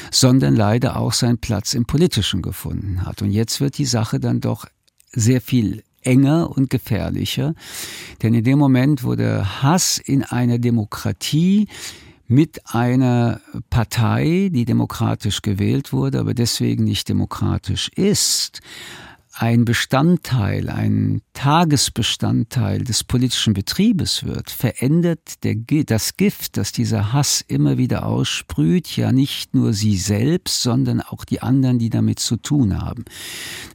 sondern leider auch seinen Platz im politischen gefunden hat. Und jetzt wird die Sache dann doch sehr viel enger und gefährlicher. Denn in dem Moment, wo der Hass in einer Demokratie mit einer Partei, die demokratisch gewählt wurde, aber deswegen nicht demokratisch ist, ein Bestandteil, ein Tagesbestandteil des politischen Betriebes wird, verändert der, das Gift, das dieser Hass immer wieder aussprüht, ja nicht nur sie selbst, sondern auch die anderen, die damit zu tun haben.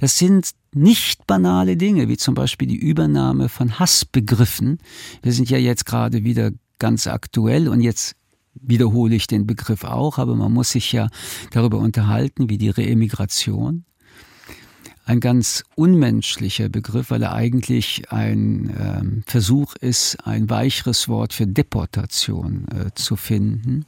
Das sind nicht banale Dinge, wie zum Beispiel die Übernahme von Hassbegriffen. Wir sind ja jetzt gerade wieder ganz aktuell und jetzt wiederhole ich den Begriff auch, aber man muss sich ja darüber unterhalten, wie die Reemigration. Ein ganz unmenschlicher Begriff, weil er eigentlich ein ähm, Versuch ist, ein weicheres Wort für Deportation äh, zu finden.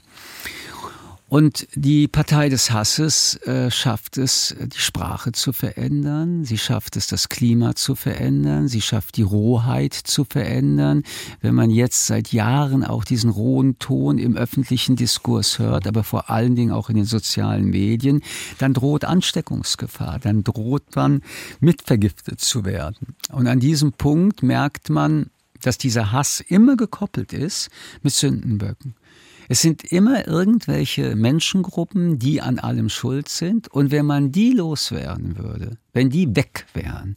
Und die Partei des Hasses äh, schafft es, die Sprache zu verändern, sie schafft es, das Klima zu verändern, sie schafft die Rohheit zu verändern. Wenn man jetzt seit Jahren auch diesen rohen Ton im öffentlichen Diskurs hört, aber vor allen Dingen auch in den sozialen Medien, dann droht Ansteckungsgefahr, dann droht man mitvergiftet zu werden. Und an diesem Punkt merkt man, dass dieser Hass immer gekoppelt ist mit Sündenböcken. Es sind immer irgendwelche Menschengruppen, die an allem schuld sind. Und wenn man die loswerden würde, wenn die weg wären,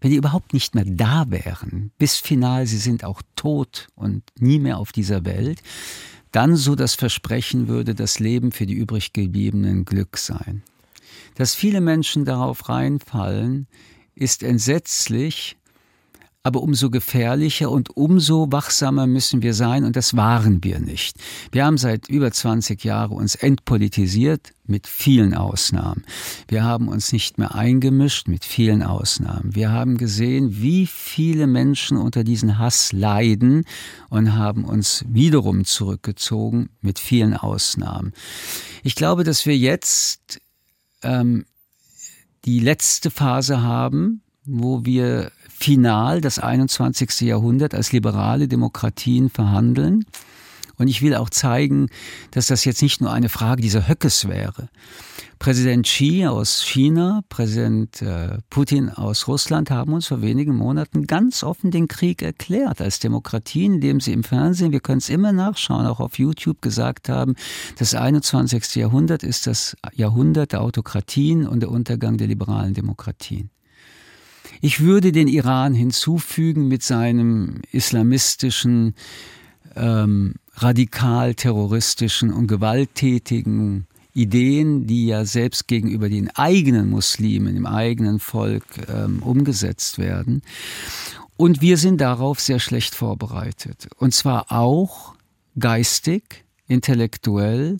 wenn die überhaupt nicht mehr da wären, bis final sie sind auch tot und nie mehr auf dieser Welt, dann so das Versprechen würde das Leben für die übrig gebliebenen Glück sein. Dass viele Menschen darauf reinfallen, ist entsetzlich, aber umso gefährlicher und umso wachsamer müssen wir sein und das waren wir nicht. Wir haben seit über 20 Jahren uns entpolitisiert mit vielen Ausnahmen. Wir haben uns nicht mehr eingemischt mit vielen Ausnahmen. Wir haben gesehen, wie viele Menschen unter diesen Hass leiden und haben uns wiederum zurückgezogen mit vielen Ausnahmen. Ich glaube, dass wir jetzt ähm, die letzte Phase haben, wo wir final das 21. Jahrhundert als liberale Demokratien verhandeln. Und ich will auch zeigen, dass das jetzt nicht nur eine Frage dieser Höckes wäre. Präsident Xi aus China, Präsident äh, Putin aus Russland haben uns vor wenigen Monaten ganz offen den Krieg erklärt als Demokratien, indem sie im Fernsehen, wir können es immer nachschauen, auch auf YouTube gesagt haben, das 21. Jahrhundert ist das Jahrhundert der Autokratien und der Untergang der liberalen Demokratien. Ich würde den Iran hinzufügen mit seinem islamistischen, ähm, radikal terroristischen und gewalttätigen Ideen, die ja selbst gegenüber den eigenen Muslimen im eigenen Volk ähm, umgesetzt werden. Und wir sind darauf sehr schlecht vorbereitet. Und zwar auch geistig, intellektuell,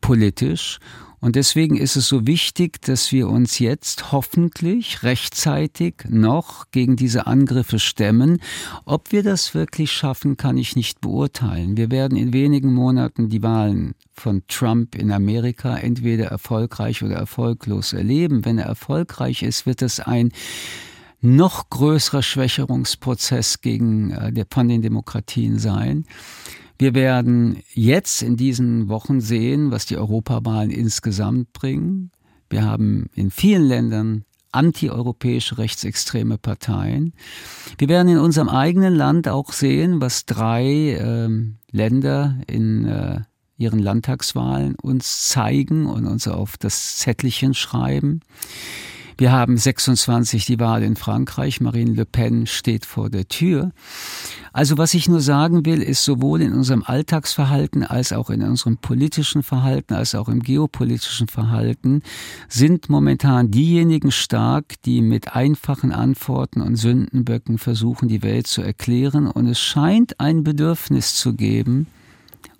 politisch Und deswegen ist es so wichtig, dass wir uns jetzt hoffentlich rechtzeitig noch gegen diese Angriffe stemmen. Ob wir das wirklich schaffen, kann ich nicht beurteilen. Wir werden in wenigen Monaten die Wahlen von Trump in Amerika entweder erfolgreich oder erfolglos erleben. Wenn er erfolgreich ist, wird es ein noch größerer Schwächerungsprozess gegen äh, von den Demokratien sein. Wir werden jetzt in diesen Wochen sehen, was die Europawahlen insgesamt bringen. Wir haben in vielen Ländern antieuropäische rechtsextreme Parteien. Wir werden in unserem eigenen Land auch sehen, was drei äh, Länder in äh, ihren Landtagswahlen uns zeigen und uns auf das Zettelchen schreiben. Wir haben 26 die Wahl in Frankreich. Marine Le Pen steht vor der Tür. Also was ich nur sagen will, ist sowohl in unserem Alltagsverhalten als auch in unserem politischen Verhalten, als auch im geopolitischen Verhalten sind momentan diejenigen stark, die mit einfachen Antworten und Sündenböcken versuchen, die Welt zu erklären. Und es scheint ein Bedürfnis zu geben,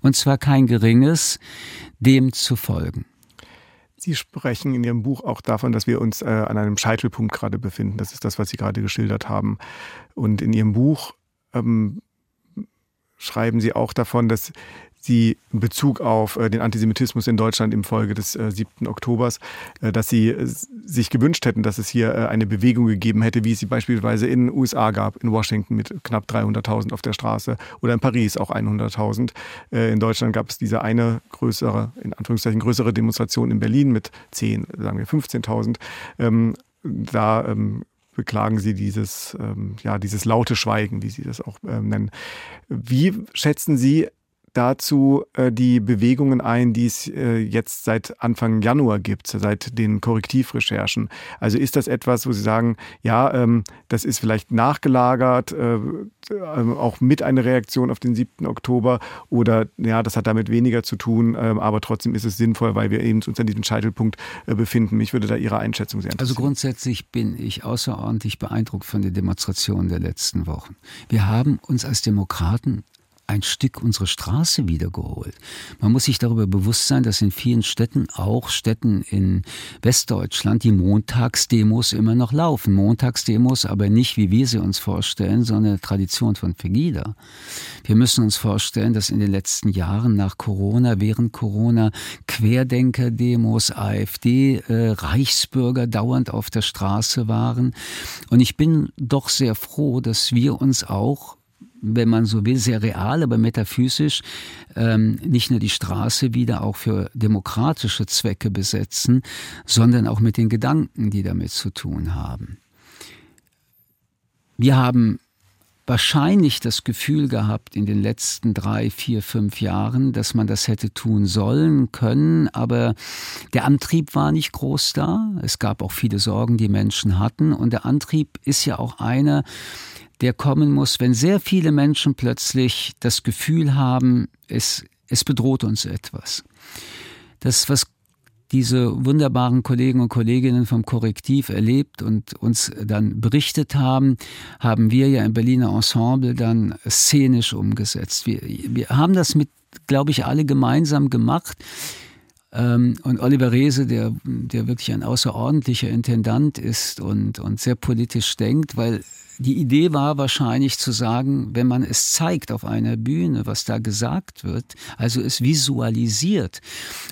und zwar kein geringes, dem zu folgen. Sie sprechen in Ihrem Buch auch davon, dass wir uns äh, an einem Scheitelpunkt gerade befinden. Das ist das, was Sie gerade geschildert haben. Und in Ihrem Buch ähm, schreiben Sie auch davon, dass Sie in Bezug auf äh, den Antisemitismus in Deutschland im Folge des äh, 7. Oktobers, äh, dass Sie äh, sich gewünscht hätten, dass es hier äh, eine Bewegung gegeben hätte, wie es sie beispielsweise in den USA gab, in Washington mit knapp 300.000 auf der Straße oder in Paris auch 100.000. Äh, in Deutschland gab es diese eine größere, in Anführungszeichen größere Demonstration in Berlin mit 10, sagen wir 15.000. Ähm, da ähm, beklagen Sie dieses, ähm, ja, dieses laute Schweigen, wie Sie das auch ähm, nennen. Wie schätzen Sie dazu äh, die Bewegungen ein, die es äh, jetzt seit Anfang Januar gibt, seit den Korrektivrecherchen. Also ist das etwas, wo Sie sagen, ja, ähm, das ist vielleicht nachgelagert, äh, äh auch mit einer Reaktion auf den 7. Oktober oder ja, das hat damit weniger zu tun, ähm, aber trotzdem ist es sinnvoll, weil wir eben uns an diesem Scheitelpunkt äh, befinden. Mich würde da Ihre Einschätzung sehr interessieren. Also grundsätzlich bin ich außerordentlich beeindruckt von den Demonstrationen der letzten Wochen. Wir haben uns als Demokraten ein Stück unsere Straße wiedergeholt. Man muss sich darüber bewusst sein, dass in vielen Städten, auch Städten in Westdeutschland, die Montagsdemos immer noch laufen. Montagsdemos aber nicht, wie wir sie uns vorstellen, sondern Tradition von Pegida. Wir müssen uns vorstellen, dass in den letzten Jahren nach Corona, während Corona, Querdenker-Demos, AfD, äh, Reichsbürger dauernd auf der Straße waren. Und ich bin doch sehr froh, dass wir uns auch wenn man so will, sehr real, aber metaphysisch ähm, nicht nur die Straße wieder auch für demokratische Zwecke besetzen, sondern auch mit den Gedanken, die damit zu tun haben. Wir haben wahrscheinlich das Gefühl gehabt in den letzten drei, vier, fünf Jahren, dass man das hätte tun sollen, können, aber der Antrieb war nicht groß da. Es gab auch viele Sorgen, die Menschen hatten und der Antrieb ist ja auch einer, der kommen muss, wenn sehr viele Menschen plötzlich das Gefühl haben, es, es bedroht uns etwas. Das, was diese wunderbaren Kollegen und Kolleginnen vom Korrektiv erlebt und uns dann berichtet haben, haben wir ja im Berliner Ensemble dann szenisch umgesetzt. Wir, wir haben das mit, glaube ich, alle gemeinsam gemacht. Ähm, und Oliver Reese, der, der wirklich ein außerordentlicher Intendant ist und, und sehr politisch denkt, weil die Idee war wahrscheinlich zu sagen, wenn man es zeigt auf einer Bühne, was da gesagt wird, also es visualisiert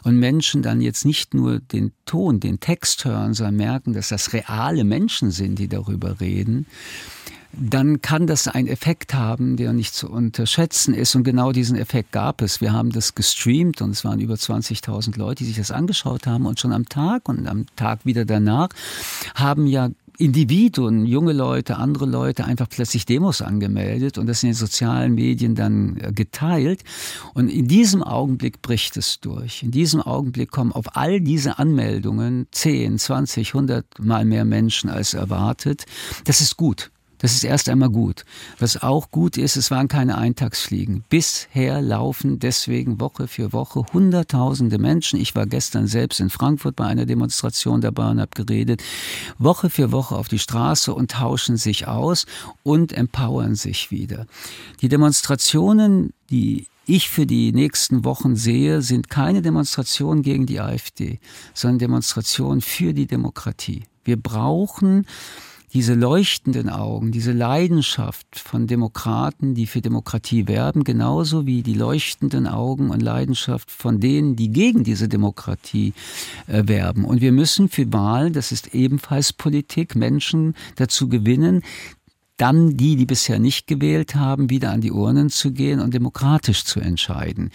und Menschen dann jetzt nicht nur den Ton, den Text hören, sondern merken, dass das reale Menschen sind, die darüber reden, dann kann das einen Effekt haben, der nicht zu unterschätzen ist. Und genau diesen Effekt gab es. Wir haben das gestreamt und es waren über 20.000 Leute, die sich das angeschaut haben. Und schon am Tag und am Tag wieder danach haben ja Individuen, junge Leute, andere Leute einfach plötzlich Demos angemeldet und das in den sozialen Medien dann äh, geteilt. Und in diesem Augenblick bricht es durch. In diesem Augenblick kommen auf all diese Anmeldungen 10, 20, 100 mal mehr Menschen als erwartet. Das ist gut. Das ist erst einmal gut. Was auch gut ist, es waren keine Eintagsfliegen. Bisher laufen deswegen Woche für Woche Hunderttausende Menschen. Ich war gestern selbst in Frankfurt bei einer Demonstration dabei und habe geredet. Woche für Woche auf die Straße und tauschen sich aus und empowern sich wieder. Die Demonstrationen, die ich für die nächsten Wochen sehe, sind keine Demonstrationen gegen die AfD, sondern Demonstrationen für die Demokratie. Wir brauchen diese leuchtenden Augen, diese Leidenschaft von Demokraten, die für Demokratie werben, genauso wie die leuchtenden Augen und Leidenschaft von denen, die gegen diese Demokratie äh, werben. Und wir müssen für Wahlen, das ist ebenfalls Politik, Menschen dazu gewinnen, dann die, die bisher nicht gewählt haben, wieder an die Urnen zu gehen und demokratisch zu entscheiden.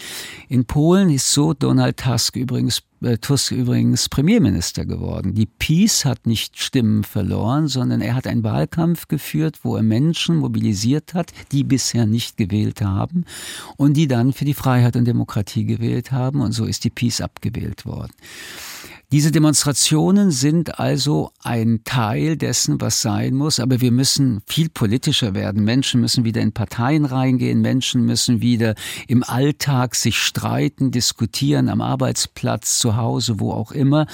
In Polen ist so Donald Tusk übrigens Tusk übrigens Premierminister geworden. Die Peace hat nicht Stimmen verloren, sondern er hat einen Wahlkampf geführt, wo er Menschen mobilisiert hat, die bisher nicht gewählt haben und die dann für die Freiheit und Demokratie gewählt haben und so ist die Peace abgewählt worden. Diese Demonstrationen sind also ein Teil dessen, was sein muss, aber wir müssen viel politischer werden. Menschen müssen wieder in Parteien reingehen, Menschen müssen wieder im Alltag sich streiten, diskutieren, am Arbeitsplatz, zu Hause, wo auch immer,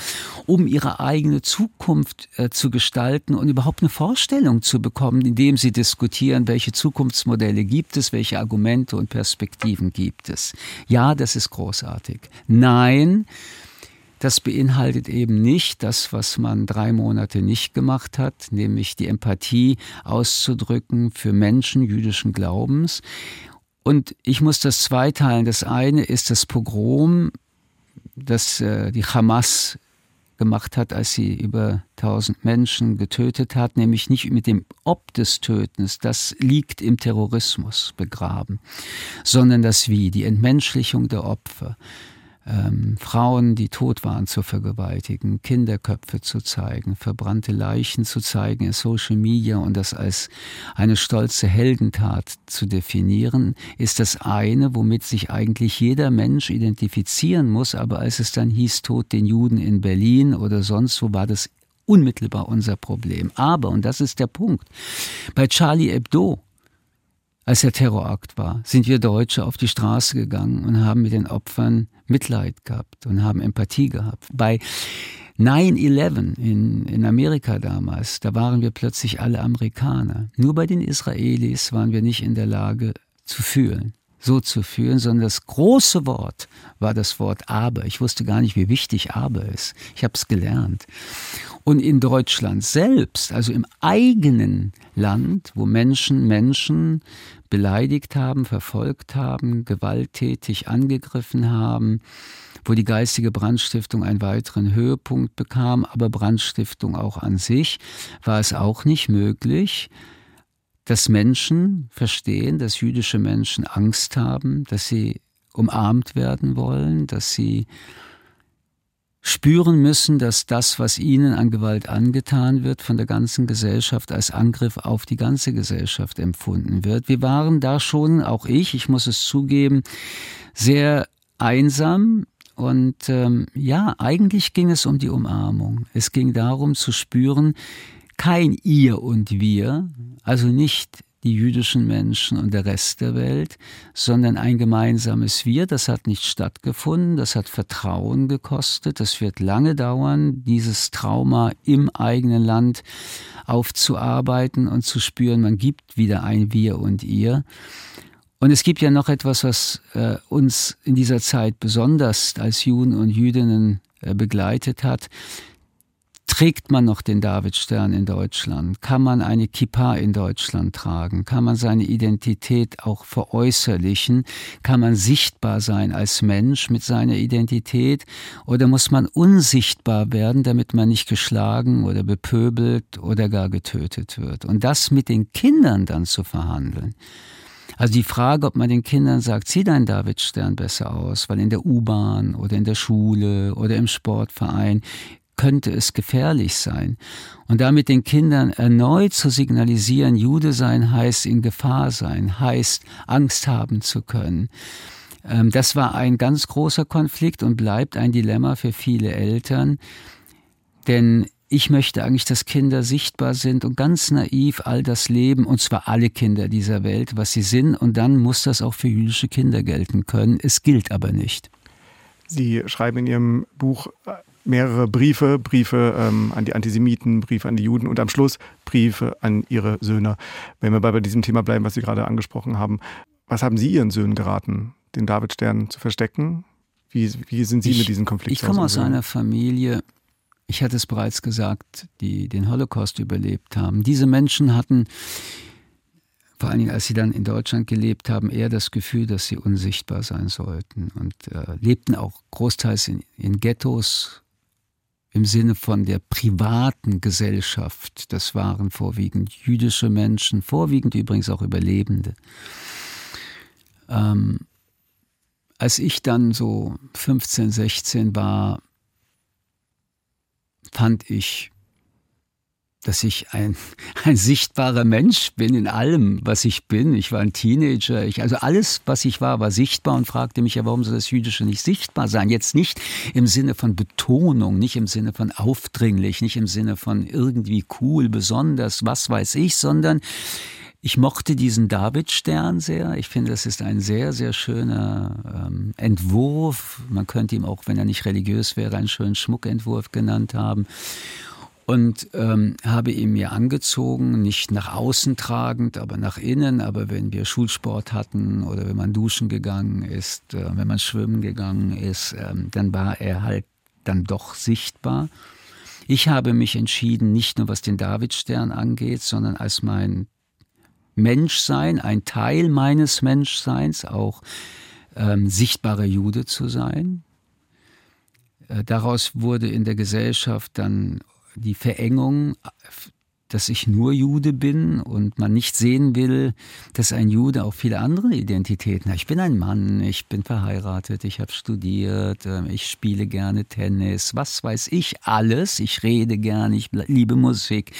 um ihre eigene Zukunft äh, zu gestalten und überhaupt eine Vorstellung zu bekommen, indem sie diskutieren, welche Zukunftsmodelle gibt es, welche Argumente und Perspektiven gibt es. Ja, das ist großartig. Nein, das beinhaltet eben nicht das, was man drei Monate nicht gemacht hat, nämlich die Empathie auszudrücken für Menschen jüdischen Glaubens. Und ich muss das zweiteilen. Das eine ist das Pogrom, das äh, die Hamas gemacht hat, als sie über tausend Menschen getötet hat, nämlich nicht mit dem Ob des Tötens, das liegt im Terrorismus begraben, sondern das Wie, die Entmenschlichung der Opfer ähm, Frauen, die tot waren, zu vergewaltigen, Kinderköpfe zu zeigen, verbrannte Leichen zu zeigen in Social Media und das als eine stolze Heldentat zu definieren, ist das eine, womit sich eigentlich jeder Mensch identifizieren muss. Aber als es dann hieß, Tod den Juden in Berlin oder sonst wo, war das unmittelbar unser Problem. Aber, und das ist der Punkt, bei Charlie Hebdo als der Terrorakt war, sind wir Deutsche auf die Straße gegangen und haben mit den Opfern Mitleid gehabt und haben Empathie gehabt. Bei 9-11 in, in Amerika damals, da waren wir plötzlich alle Amerikaner. Nur bei den Israelis waren wir nicht in der Lage zu fühlen so zu fühlen, sondern das große Wort war das Wort aber. Ich wusste gar nicht, wie wichtig aber ist. Ich habe es gelernt. Und in Deutschland selbst, also im eigenen Land, wo Menschen Menschen beleidigt haben, verfolgt haben, gewalttätig angegriffen haben, wo die geistige Brandstiftung einen weiteren Höhepunkt bekam, aber Brandstiftung auch an sich, war es auch nicht möglich, dass Menschen verstehen, dass jüdische Menschen Angst haben, dass sie umarmt werden wollen, dass sie spüren müssen, dass das, was ihnen an Gewalt angetan wird, von der ganzen Gesellschaft als Angriff auf die ganze Gesellschaft empfunden wird. Wir waren da schon, auch ich, ich muss es zugeben, sehr einsam. Und ähm, ja, eigentlich ging es um die Umarmung. Es ging darum zu spüren, kein ihr und wir, also nicht die jüdischen Menschen und der Rest der Welt, sondern ein gemeinsames Wir. Das hat nicht stattgefunden, das hat Vertrauen gekostet, das wird lange dauern, dieses Trauma im eigenen Land aufzuarbeiten und zu spüren, man gibt wieder ein Wir und ihr. Und es gibt ja noch etwas, was äh, uns in dieser Zeit besonders als Juden und Jüdinnen äh, begleitet hat. Trägt man noch den Davidstern in Deutschland? Kann man eine Kippa in Deutschland tragen? Kann man seine Identität auch veräußerlichen? Kann man sichtbar sein als Mensch mit seiner Identität? Oder muss man unsichtbar werden, damit man nicht geschlagen oder bepöbelt oder gar getötet wird? Und das mit den Kindern dann zu verhandeln. Also die Frage, ob man den Kindern sagt, zieh deinen Davidstern besser aus, weil in der U-Bahn oder in der Schule oder im Sportverein könnte es gefährlich sein. Und damit den Kindern erneut zu signalisieren, Jude sein heißt in Gefahr sein, heißt Angst haben zu können. Ähm, das war ein ganz großer Konflikt und bleibt ein Dilemma für viele Eltern, denn ich möchte eigentlich, dass Kinder sichtbar sind und ganz naiv all das leben, und zwar alle Kinder dieser Welt, was sie sind, und dann muss das auch für jüdische Kinder gelten können. Es gilt aber nicht. Sie schreiben in Ihrem Buch mehrere Briefe, Briefe ähm, an die Antisemiten, Briefe an die Juden und am Schluss Briefe an ihre Söhne. Wenn wir bei diesem Thema bleiben, was Sie gerade angesprochen haben, was haben Sie Ihren Söhnen geraten? den Davidstern zu verstecken? Wie, wie sind Sie ich, mit diesem Konflikt? Ich komme aus einer Familie, ich hatte es bereits gesagt, die den Holocaust überlebt haben. Diese Menschen hatten, vor allen Dingen als sie dann in Deutschland gelebt haben, eher das Gefühl, dass sie unsichtbar sein sollten und äh, lebten auch großteils in, in Ghettos im Sinne von der privaten Gesellschaft. Das waren vorwiegend jüdische Menschen, vorwiegend übrigens auch Überlebende. Ähm, als ich dann so 15, 16 war, fand ich, dass ich ein, ein sichtbarer Mensch bin in allem, was ich bin. Ich war ein Teenager. Ich, also alles, was ich war, war sichtbar und fragte mich ja, warum soll das Jüdische nicht sichtbar sein? Jetzt nicht im Sinne von Betonung, nicht im Sinne von aufdringlich, nicht im Sinne von irgendwie cool, besonders, was weiß ich, sondern ich mochte diesen Davidstern sehr. Ich finde, das ist ein sehr, sehr schöner ähm, Entwurf. Man könnte ihm auch, wenn er nicht religiös wäre, einen schönen Schmuckentwurf genannt haben. Und ähm, habe ihn mir angezogen, nicht nach außen tragend, aber nach innen. Aber wenn wir Schulsport hatten oder wenn man duschen gegangen ist, äh, wenn man schwimmen gegangen ist, äh, dann war er halt dann doch sichtbar. Ich habe mich entschieden, nicht nur was den Davidstern angeht, sondern als mein Menschsein, ein Teil meines Menschseins, auch ähm, sichtbarer Jude zu sein. Äh, daraus wurde in der Gesellschaft dann die Verengung, dass ich nur Jude bin und man nicht sehen will, dass ein Jude auch viele andere Identitäten hat. Ich bin ein Mann, ich bin verheiratet, ich habe studiert, ähm, ich spiele gerne Tennis, was weiß ich alles, ich rede gerne, ich liebe Musik.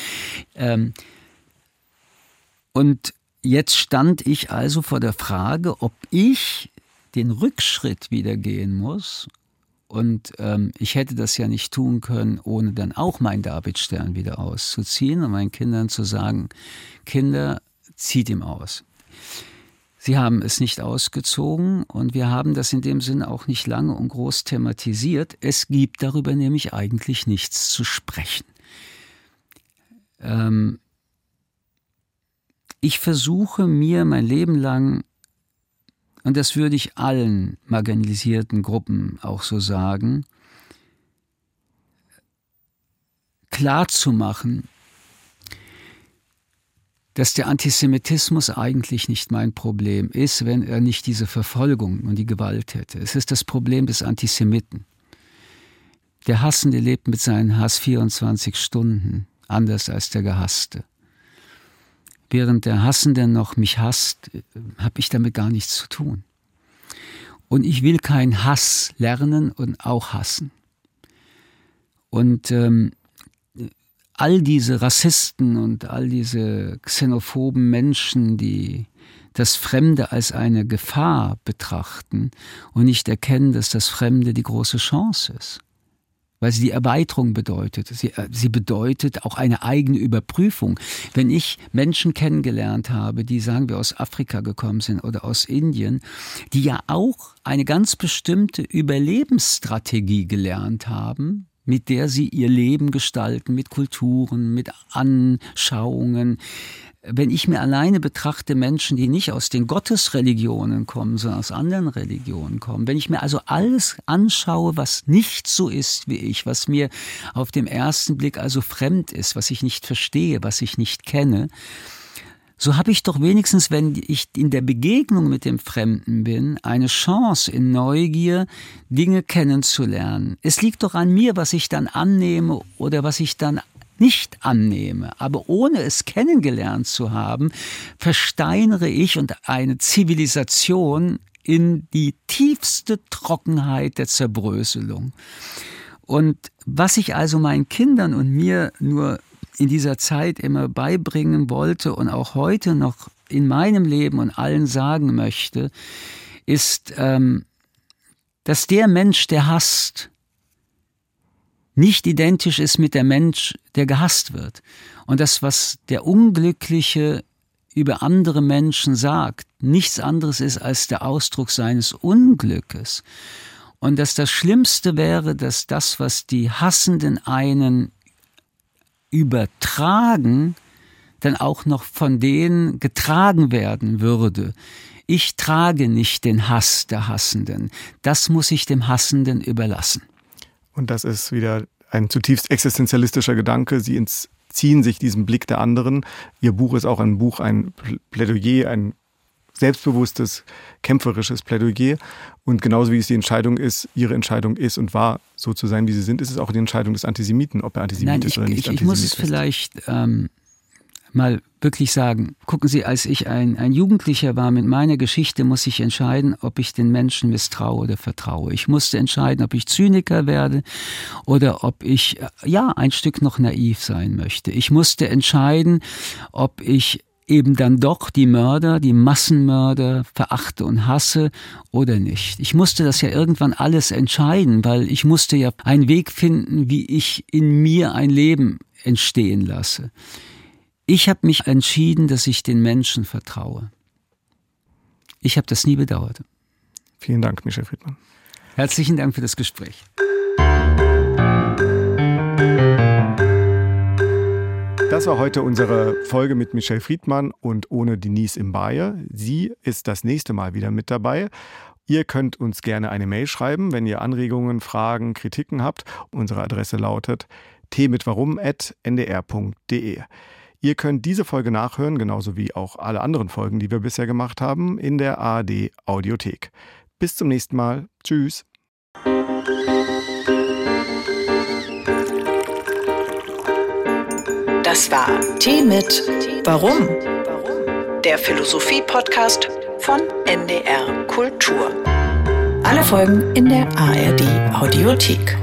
Ähm, und jetzt stand ich also vor der Frage, ob ich den Rückschritt wieder gehen muss. Und ähm, ich hätte das ja nicht tun können, ohne dann auch meinen Davidstern wieder auszuziehen und meinen Kindern zu sagen, Kinder, zieht ihm aus. Sie haben es nicht ausgezogen und wir haben das in dem Sinne auch nicht lange und groß thematisiert. Es gibt darüber nämlich eigentlich nichts zu sprechen. Ähm, ich versuche mir mein Leben lang, und das würde ich allen marginalisierten Gruppen auch so sagen, klarzumachen, dass der Antisemitismus eigentlich nicht mein Problem ist, wenn er nicht diese Verfolgung und die Gewalt hätte. Es ist das Problem des Antisemiten. Der Hassende lebt mit seinen Hass 24 Stunden, anders als der Gehasste während der Hassende noch mich hasst, habe ich damit gar nichts zu tun. Und ich will keinen Hass lernen und auch hassen. Und ähm, all diese Rassisten und all diese xenophoben Menschen, die das Fremde als eine Gefahr betrachten und nicht erkennen, dass das Fremde die große Chance ist weil sie die Erweiterung bedeutet. Sie, äh, sie bedeutet auch eine eigene Überprüfung. Wenn ich Menschen kennengelernt habe, die sagen wir aus Afrika gekommen sind oder aus Indien, die ja auch eine ganz bestimmte Überlebensstrategie gelernt haben, mit der sie ihr Leben gestalten, mit Kulturen, mit Anschauungen, wenn ich mir alleine betrachte Menschen, die nicht aus den Gottesreligionen kommen, sondern aus anderen Religionen kommen, wenn ich mir also alles anschaue, was nicht so ist wie ich, was mir auf dem ersten Blick also fremd ist, was ich nicht verstehe, was ich nicht kenne, so habe ich doch wenigstens, wenn ich in der Begegnung mit dem Fremden bin, eine Chance in Neugier, Dinge kennenzulernen. Es liegt doch an mir, was ich dann annehme oder was ich dann nicht annehme, aber ohne es kennengelernt zu haben, versteinere ich und eine Zivilisation in die tiefste Trockenheit der Zerbröselung. Und was ich also meinen Kindern und mir nur in dieser Zeit immer beibringen wollte und auch heute noch in meinem Leben und allen sagen möchte, ist, ähm, dass der Mensch, der hasst, nicht identisch ist mit der Mensch, der gehasst wird. Und das, was der Unglückliche über andere Menschen sagt, nichts anderes ist als der Ausdruck seines Unglückes. Und dass das Schlimmste wäre, dass das, was die Hassenden einen übertragen, dann auch noch von denen getragen werden würde Ich trage nicht den Hass der Hassenden. Das muss ich dem Hassenden überlassen. Und das ist wieder ein zutiefst existenzialistischer Gedanke. Sie entziehen sich diesem Blick der anderen. Ihr Buch ist auch ein Buch, ein Plädoyer, ein selbstbewusstes, kämpferisches Plädoyer. Und genauso wie es die Entscheidung ist, ihre Entscheidung ist und war, so zu sein, wie sie sind, ist es auch die Entscheidung des Antisemiten, ob er Antisemit Nein, ist ich, oder nicht ich, ich muss es vielleicht ähm, mal wirklich sagen. Gucken Sie, als ich ein, ein Jugendlicher war mit meiner Geschichte, muss ich entscheiden, ob ich den Menschen misstraue oder vertraue. Ich musste entscheiden, ob ich Zyniker werde oder ob ich, äh, ja, ein Stück noch naiv sein möchte. Ich musste entscheiden, ob ich eben dann doch die Mörder, die Massenmörder verachte und hasse oder nicht. Ich musste das ja irgendwann alles entscheiden, weil ich musste ja einen Weg finden, wie ich in mir ein Leben entstehen lasse. Ich habe mich entschieden, dass ich den Menschen vertraue. Ich habe das nie bedauert. Vielen Dank, Michel Friedmann. Herzlichen Dank für das Gespräch. Das war heute unsere Folge mit Michelle Friedmann und ohne Denise Imbaye. Sie ist das nächste Mal wieder mit dabei. Ihr könnt uns gerne eine Mail schreiben, wenn ihr Anregungen, Fragen, Kritiken habt. Unsere Adresse lautet t-mit-warum@ndr.de. Ihr könnt diese Folge nachhören, genauso wie auch alle anderen Folgen, die wir bisher gemacht haben, in der ARD Audiothek. Bis zum nächsten Mal. Tschüss. Das war Tee mit Warum? Der Philosophie-Podcast von NDR Kultur. Alle Folgen in der ARD Audiothek.